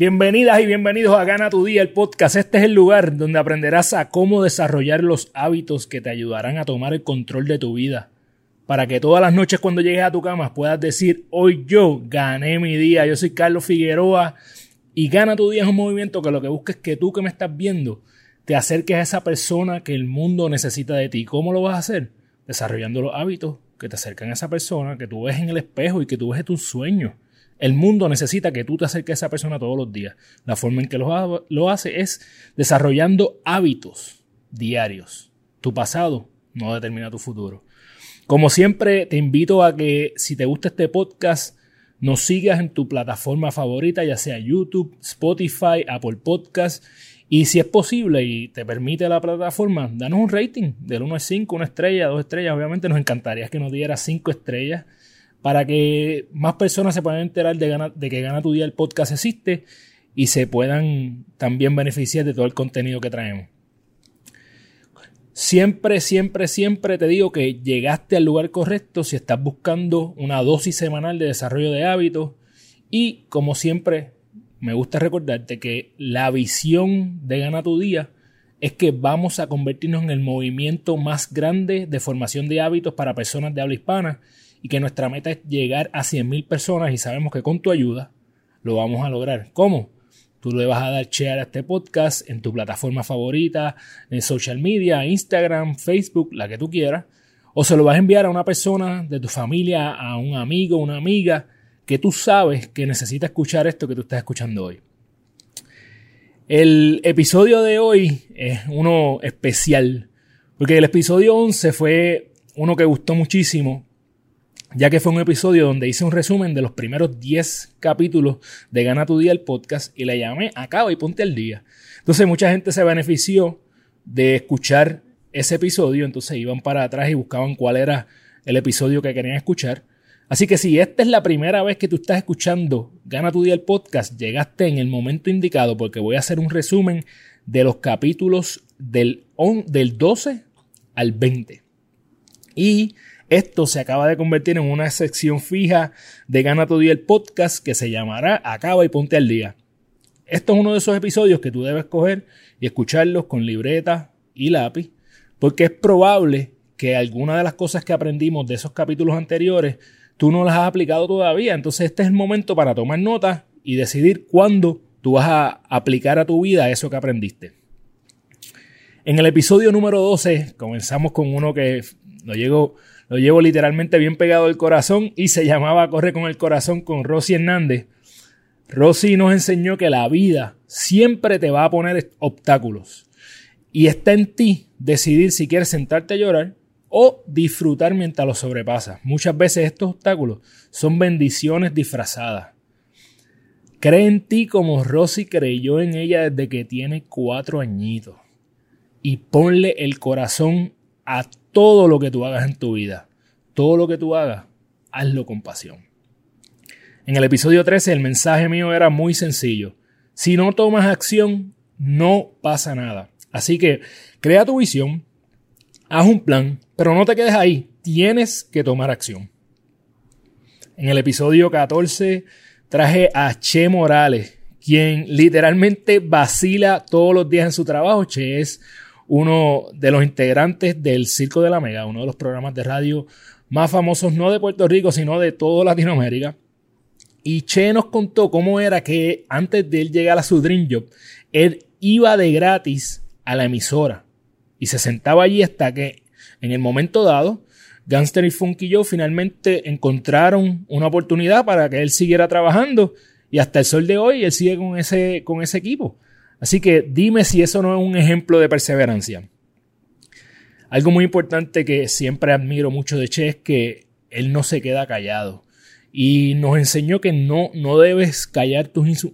Bienvenidas y bienvenidos a Gana tu Día, el podcast. Este es el lugar donde aprenderás a cómo desarrollar los hábitos que te ayudarán a tomar el control de tu vida. Para que todas las noches cuando llegues a tu cama puedas decir, hoy yo gané mi día. Yo soy Carlos Figueroa y Gana tu Día es un movimiento que lo que busca es que tú que me estás viendo te acerques a esa persona que el mundo necesita de ti. ¿Cómo lo vas a hacer? Desarrollando los hábitos que te acercan a esa persona, que tú ves en el espejo y que tú ves tus sueños. El mundo necesita que tú te acerques a esa persona todos los días. La forma en que lo, hace es desarrollando hábitos diarios. Tu pasado no determina tu futuro. Como siempre, te invito a que si te gusta este podcast, nos sigas en tu plataforma favorita, ya sea YouTube, Spotify, Apple Podcast. Y si es posible y te permite la plataforma, danos un rating del 1 al 5, una estrella, dos estrellas. Obviamente nos encantaría que nos diera 5 estrellas para que más personas se puedan enterar de, de que Gana tu Día el podcast existe y se puedan también beneficiar de todo el contenido que traemos. Siempre, siempre, siempre te digo que llegaste al lugar correcto si estás buscando una dosis semanal de desarrollo de hábitos y como siempre me gusta recordarte que la visión de Gana tu Día es que vamos a convertirnos en el movimiento más grande de formación de hábitos para personas de habla hispana y que nuestra meta es llegar a 100.000 personas y sabemos que con tu ayuda lo vamos a lograr. ¿Cómo? Tú le vas a dar share a este podcast en tu plataforma favorita, en social media, Instagram, Facebook, la que tú quieras. O se lo vas a enviar a una persona de tu familia, a un amigo, una amiga, que tú sabes que necesita escuchar esto que tú estás escuchando hoy. El episodio de hoy es uno especial, porque el episodio 11 fue uno que gustó muchísimo ya que fue un episodio donde hice un resumen de los primeros 10 capítulos de Gana tu Día el podcast y le llamé Acaba y ponte al día. Entonces mucha gente se benefició de escuchar ese episodio, entonces iban para atrás y buscaban cuál era el episodio que querían escuchar. Así que si esta es la primera vez que tú estás escuchando Gana tu Día el podcast, llegaste en el momento indicado porque voy a hacer un resumen de los capítulos del, del 12 al 20. Y esto se acaba de convertir en una sección fija de Gana tu Día el podcast que se llamará Acaba y ponte al día. Esto es uno de esos episodios que tú debes coger y escucharlos con libreta y lápiz, porque es probable que alguna de las cosas que aprendimos de esos capítulos anteriores tú no las has aplicado todavía. Entonces este es el momento para tomar notas y decidir cuándo tú vas a aplicar a tu vida eso que aprendiste. En el episodio número 12 comenzamos con uno que no llegó lo llevo literalmente bien pegado al corazón y se llamaba Corre con el corazón con Rosy Hernández. Rosy nos enseñó que la vida siempre te va a poner obstáculos y está en ti decidir si quieres sentarte a llorar o disfrutar mientras lo sobrepasas. Muchas veces estos obstáculos son bendiciones disfrazadas. Cree en ti como Rosy creyó en ella desde que tiene cuatro añitos. Y ponle el corazón a todo lo que tú hagas en tu vida. Todo lo que tú hagas, hazlo con pasión. En el episodio 13 el mensaje mío era muy sencillo. Si no tomas acción, no pasa nada. Así que crea tu visión, haz un plan, pero no te quedes ahí. Tienes que tomar acción. En el episodio 14 traje a Che Morales, quien literalmente vacila todos los días en su trabajo. Che es uno de los integrantes del Circo de la Mega, uno de los programas de radio más famosos no de Puerto Rico, sino de toda Latinoamérica. Y Che nos contó cómo era que antes de él llegar a su Dream Job, él iba de gratis a la emisora y se sentaba allí hasta que en el momento dado, Gangster y Funky Joe finalmente encontraron una oportunidad para que él siguiera trabajando y hasta el sol de hoy él sigue con ese, con ese equipo. Así que dime si eso no es un ejemplo de perseverancia. Algo muy importante que siempre admiro mucho de Che es que él no se queda callado. Y nos enseñó que no, no debes callar tus,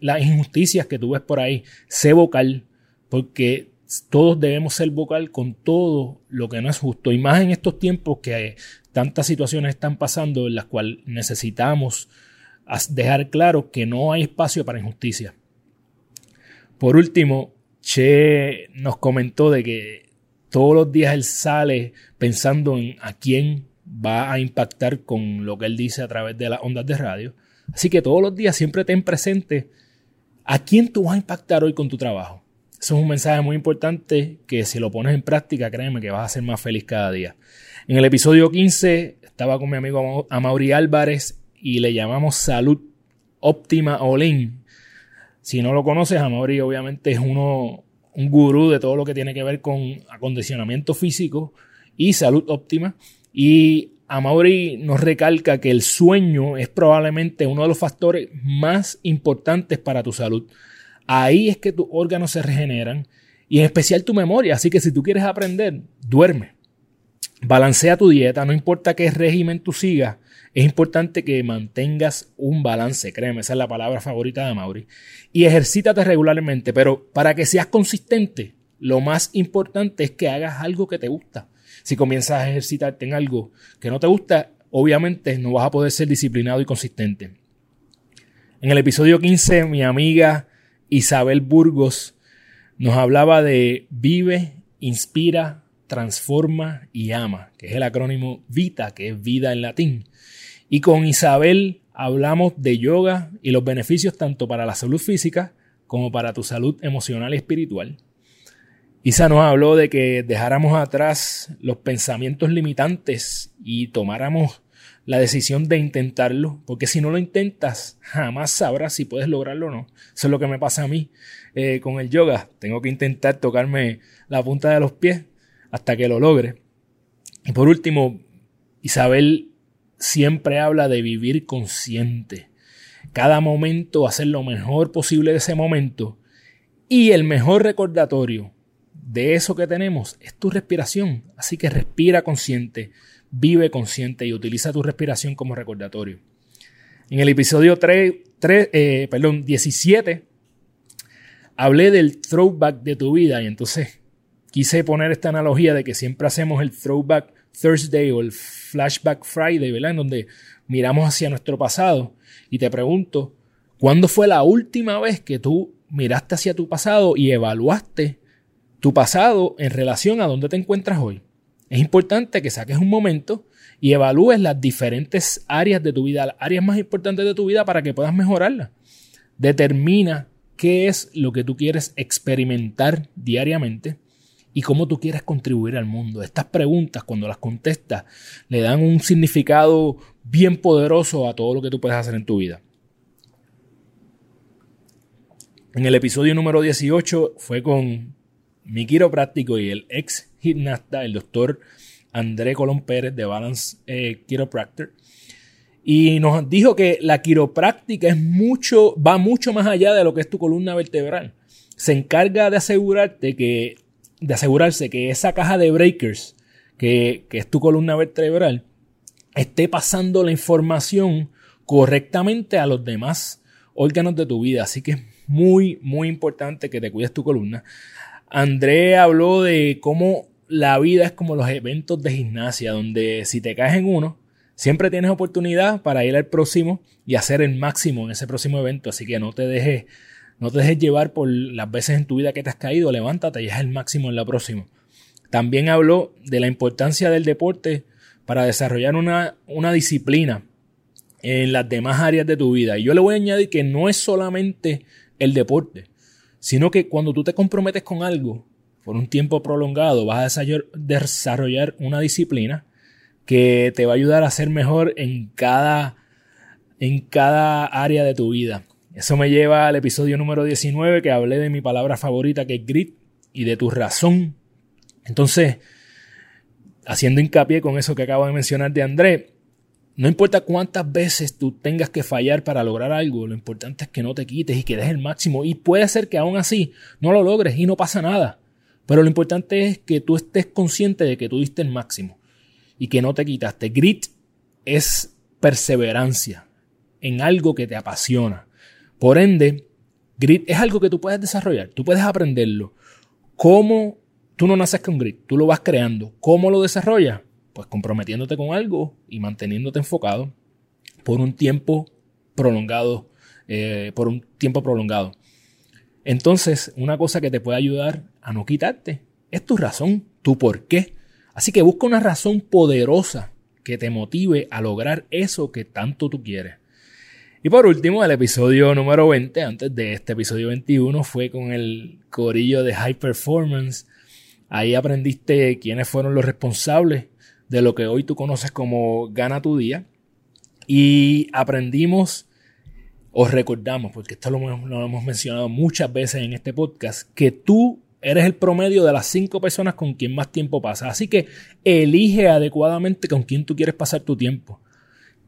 las injusticias que tú ves por ahí. Sé vocal, porque todos debemos ser vocal con todo lo que no es justo. Y más en estos tiempos que tantas situaciones están pasando en las cuales necesitamos dejar claro que no hay espacio para injusticia. Por último, Che nos comentó de que todos los días él sale pensando en a quién va a impactar con lo que él dice a través de las ondas de radio. Así que todos los días siempre ten presente a quién tú vas a impactar hoy con tu trabajo. Eso es un mensaje muy importante que si lo pones en práctica, créeme que vas a ser más feliz cada día. En el episodio 15 estaba con mi amigo Amaury Álvarez y le llamamos Salud Óptima Olin. Si no lo conoces, Amaury obviamente es uno, un gurú de todo lo que tiene que ver con acondicionamiento físico y salud óptima. Y Amaury nos recalca que el sueño es probablemente uno de los factores más importantes para tu salud. Ahí es que tus órganos se regeneran y en especial tu memoria. Así que si tú quieres aprender, duerme. Balancea tu dieta, no importa qué régimen tú sigas, es importante que mantengas un balance, créeme, esa es la palabra favorita de Mauri. Y ejercítate regularmente, pero para que seas consistente, lo más importante es que hagas algo que te gusta. Si comienzas a ejercitarte en algo que no te gusta, obviamente no vas a poder ser disciplinado y consistente. En el episodio 15, mi amiga Isabel Burgos nos hablaba de vive, inspira, transforma y ama, que es el acrónimo VITA, que es vida en latín. Y con Isabel hablamos de yoga y los beneficios tanto para la salud física como para tu salud emocional y espiritual. Isa nos habló de que dejáramos atrás los pensamientos limitantes y tomáramos la decisión de intentarlo, porque si no lo intentas, jamás sabrás si puedes lograrlo o no. Eso es lo que me pasa a mí eh, con el yoga. Tengo que intentar tocarme la punta de los pies hasta que lo logre. Y por último, Isabel siempre habla de vivir consciente. Cada momento hacer lo mejor posible de ese momento. Y el mejor recordatorio de eso que tenemos es tu respiración. Así que respira consciente vive consciente y utiliza tu respiración como recordatorio. En el episodio 3, eh, perdón, 17 hablé del throwback de tu vida y entonces quise poner esta analogía de que siempre hacemos el throwback Thursday o el flashback Friday, ¿verdad? En donde miramos hacia nuestro pasado y te pregunto, ¿cuándo fue la última vez que tú miraste hacia tu pasado y evaluaste tu pasado en relación a dónde te encuentras hoy? Es importante que saques un momento y evalúes las diferentes áreas de tu vida, las áreas más importantes de tu vida para que puedas mejorarlas. Determina qué es lo que tú quieres experimentar diariamente y cómo tú quieres contribuir al mundo. Estas preguntas, cuando las contestas, le dan un significado bien poderoso a todo lo que tú puedes hacer en tu vida. En el episodio número 18 fue con mi quiropráctico y el ex gimnasta, el doctor André Colón Pérez de Balance eh. Y nos dijo que la quiropráctica es mucho, va mucho más allá de lo que es tu columna vertebral. Se encarga de asegurarte que, de asegurarse que esa caja de breakers, que, que es tu columna vertebral, esté pasando la información correctamente a los demás órganos de tu vida. Así que es muy, muy importante que te cuides tu columna. André habló de cómo la vida es como los eventos de gimnasia, donde si te caes en uno, siempre tienes oportunidad para ir al próximo y hacer el máximo en ese próximo evento. Así que no te dejes, no te dejes llevar por las veces en tu vida que te has caído, levántate y haz el máximo en la próxima. También habló de la importancia del deporte para desarrollar una, una disciplina en las demás áreas de tu vida. Y yo le voy a añadir que no es solamente el deporte sino que cuando tú te comprometes con algo por un tiempo prolongado, vas a desarrollar una disciplina que te va a ayudar a ser mejor en cada, en cada área de tu vida. Eso me lleva al episodio número 19 que hablé de mi palabra favorita que es grit y de tu razón. Entonces, haciendo hincapié con eso que acabo de mencionar de André, no importa cuántas veces tú tengas que fallar para lograr algo, lo importante es que no te quites y que des el máximo. Y puede ser que aún así no lo logres y no pasa nada. Pero lo importante es que tú estés consciente de que tú diste el máximo y que no te quitaste. Grit es perseverancia en algo que te apasiona. Por ende, grit es algo que tú puedes desarrollar, tú puedes aprenderlo. ¿Cómo tú no naces con grit? Tú lo vas creando. ¿Cómo lo desarrollas? Pues comprometiéndote con algo y manteniéndote enfocado por un tiempo prolongado, eh, por un tiempo prolongado. Entonces, una cosa que te puede ayudar a no quitarte es tu razón, tu por qué. Así que busca una razón poderosa que te motive a lograr eso que tanto tú quieres. Y por último, el episodio número 20, antes de este episodio 21, fue con el corillo de High Performance. Ahí aprendiste quiénes fueron los responsables de lo que hoy tú conoces como Gana tu Día. Y aprendimos os recordamos, porque esto lo, hemos mencionado muchas veces en este podcast, que tú eres el promedio de las cinco personas con quien más tiempo pasas. Así que elige adecuadamente con quién tú quieres pasar tu tiempo.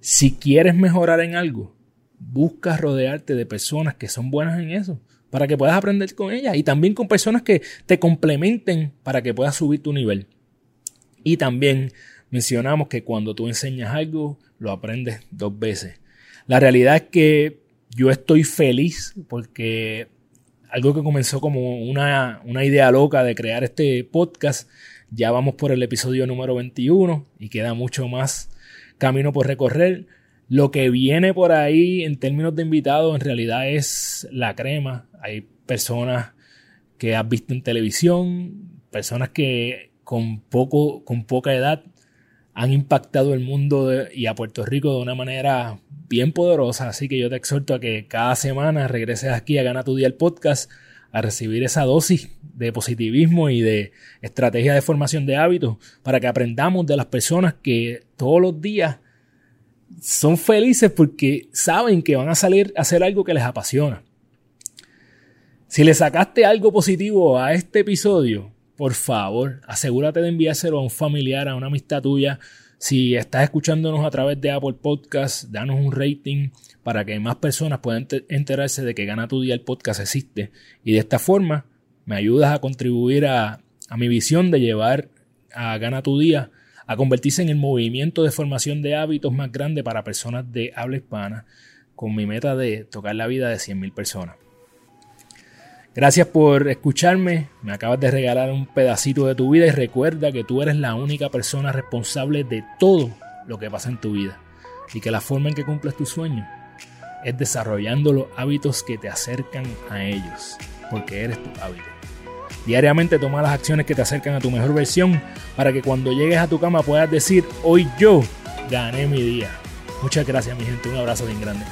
Si quieres mejorar en algo, busca rodearte de personas que son buenas en eso, para que puedas aprender con ellas y también con personas que te complementen para que puedas subir tu nivel. Y también mencionamos que cuando tú enseñas algo, lo aprendes dos veces. La realidad es que yo estoy feliz porque algo que comenzó como una, idea loca de crear este podcast, ya vamos por el episodio número 21 y queda mucho más camino por recorrer. Lo que viene por ahí en términos de invitados en realidad es la crema. Hay personas que has visto en televisión, personas que con, poco, con poca edad han impactado el mundo y a Puerto Rico de una manera bien poderosa. Así que yo te exhorto a que cada semana regreses aquí a Gana tu Día el podcast a recibir esa dosis de positivismo y de estrategia de formación de hábitos para que aprendamos de las personas que todos los días son felices porque saben que van a salir a hacer algo que les apasiona. Si le sacaste algo positivo a este episodio, por favor, asegúrate de enviárselo a un familiar, a una amistad tuya. Si estás escuchándonos a través de Apple Podcast, danos un rating para que más personas puedan enterarse de que Gana tu Día el podcast existe. Y de esta forma me ayudas a contribuir a, a mi visión de llevar a Gana tu Día a convertirse en el movimiento de formación de hábitos más grande para personas de habla hispana, con mi meta de tocar la vida de 100.000 personas. Gracias por escucharme, me acabas de regalar un pedacito de tu vida y recuerda que tú eres la única persona responsable de todo lo que pasa en tu vida y que la forma en que cumples tus sueños es desarrollando los hábitos que te acercan a ellos, porque eres tu hábito. Diariamente toma las acciones que te acercan a tu mejor versión para que cuando llegues a tu cama puedas decir, hoy yo gané mi día. Muchas gracias mi gente, un abrazo bien grande.